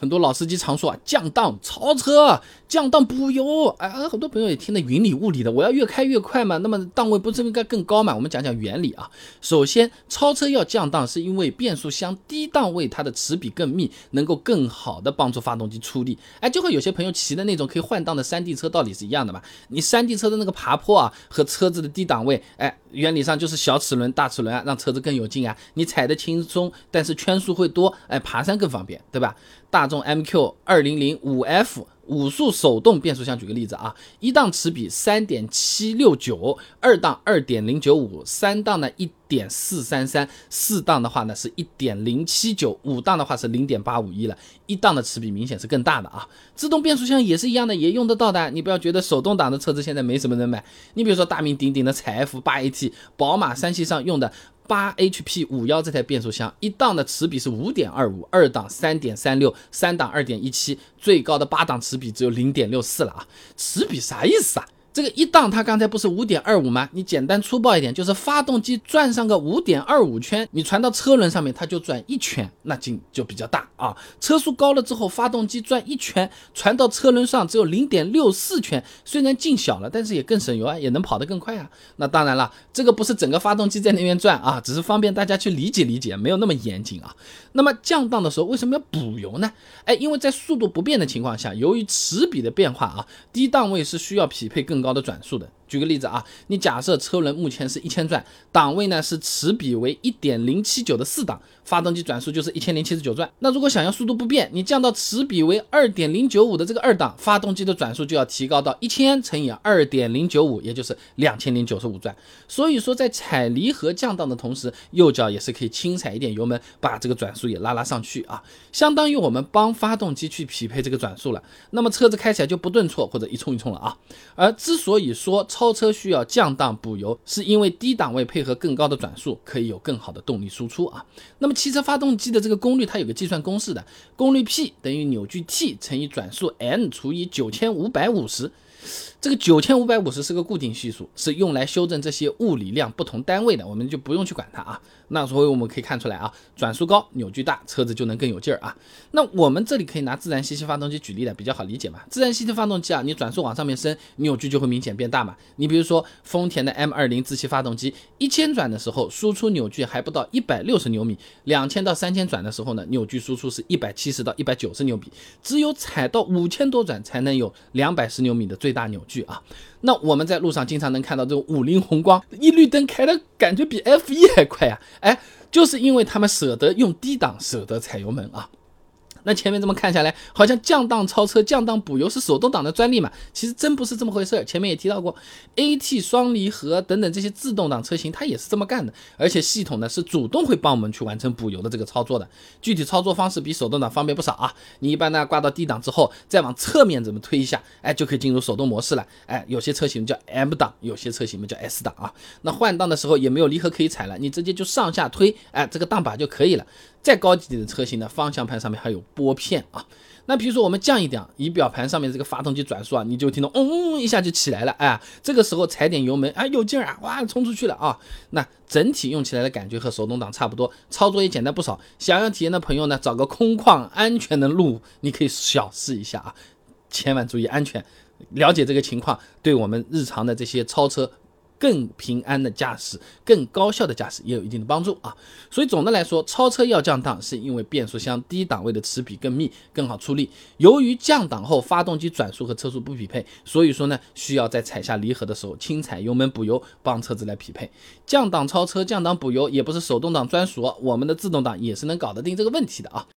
很多老司机常说啊，降档超车，降档补油。哎，很多朋友也听得云里雾里的。我要越开越快嘛，那么档位不是应该更高嘛？我们讲讲原理啊。首先，超车要降档，是因为变速箱低档位它的齿比更密，能够更好的帮助发动机出力。哎，就和有些朋友骑的那种可以换档的山地车道理是一样的嘛。你山地车的那个爬坡啊，和车子的低档位，哎，原理上就是小齿轮、大齿轮啊，让车子更有劲啊。你踩的轻松，但是圈数会多，哎，爬山更方便，对吧？大众 MQ 二零零五 F 五速手动变速箱，举个例子啊，一档齿比三点七六九，二档二点零九五，三档呢一点四三三，四档的话呢是一点零七九，五档的话是零点八五一了，一档的齿比明显是更大的啊。自动变速箱也是一样的，也用得到的。你不要觉得手动挡的车子现在没什么人买，你比如说大名鼎鼎的采 F 八 AT，宝马三系上用的。八 HP 五幺这台变速箱，一档的齿比是五点二五，二档三点三六，三档二点一七，最高的八档齿比只有零点六四了啊！此比啥意思啊？这个一档它刚才不是五点二五吗？你简单粗暴一点，就是发动机转上个五点二五圈，你传到车轮上面，它就转一圈，那劲就比较大啊。车速高了之后，发动机转一圈，传到车轮上只有零点六四圈，虽然劲小了，但是也更省油啊，也能跑得更快啊。那当然了，这个不是整个发动机在那边转啊，只是方便大家去理解理解，没有那么严谨啊。那么降档的时候为什么要补油呢？哎，因为在速度不变的情况下，由于齿比的变化啊，低档位是需要匹配更。更高的转速的。举个例子啊，你假设车轮目前是一千转，档位呢是齿比为一点零七九的四档，发动机转速就是一千零七十九转。那如果想要速度不变，你降到齿比为二点零九五的这个二档，发动机的转速就要提高到一千乘以二点零九五，也就是两千零九十五转。所以说，在踩离合降档的同时，右脚也是可以轻踩一点油门，把这个转速也拉拉上去啊，相当于我们帮发动机去匹配这个转速了。那么车子开起来就不顿挫或者一冲一冲了啊。而之所以说，超车需要降档补油，是因为低档位配合更高的转速，可以有更好的动力输出啊。那么汽车发动机的这个功率，它有个计算公式的，功率 P 等于扭矩 T 乘以转速 n 除以九千五百五十。这个九千五百五十是个固定系数，是用来修正这些物理量不同单位的，我们就不用去管它啊。那所以我们可以看出来啊，转速高，扭矩大，车子就能更有劲儿啊。那我们这里可以拿自然吸气发动机举例的，比较好理解嘛。自然吸气发动机啊，你转速往上面升，扭矩就会明显变大嘛。你比如说丰田的 M 二零自吸发动机，一千转的时候输出扭矩还不到一百六十牛米，两千到三千转的时候呢，扭矩输出是一百七十到一百九十牛米，只有踩到五千多转才能有两百十牛米的最最大扭。矩啊，那我们在路上经常能看到这种五菱宏光一绿灯开的感觉比 F 一还快啊，哎，就是因为他们舍得用低档，舍得踩油门啊。那前面这么看下来，好像降档超车、降档补油是手动挡的专利嘛？其实真不是这么回事儿。前面也提到过，AT 双离合等等这些自动挡车型，它也是这么干的。而且系统呢是主动会帮我们去完成补油的这个操作的。具体操作方式比手动挡方便不少啊。你一般呢挂到 D 档之后，再往侧面怎么推一下，哎，就可以进入手动模式了。哎，有些车型叫 M 档，有些车型嘛叫 S 档啊。那换档的时候也没有离合可以踩了，你直接就上下推，哎，这个档把就可以了。再高级点的车型呢，方向盘上面还有拨片啊。那比如说我们降一点，仪表盘上面这个发动机转速啊，你就听到嗡一下就起来了，哎，这个时候踩点油门，哎，有劲儿啊，哇，冲出去了啊。那整体用起来的感觉和手动挡差不多，操作也简单不少。想要体验的朋友呢，找个空旷安全的路，你可以小试一下啊，千万注意安全。了解这个情况，对我们日常的这些超车。更平安的驾驶，更高效的驾驶也有一定的帮助啊。所以总的来说，超车要降档，是因为变速箱低档位的齿比更密，更好出力。由于降档后发动机转速和车速不匹配，所以说呢，需要在踩下离合的时候轻踩油门补油，帮车子来匹配。降档超车、降档补油也不是手动挡专属，我们的自动挡也是能搞得定这个问题的啊。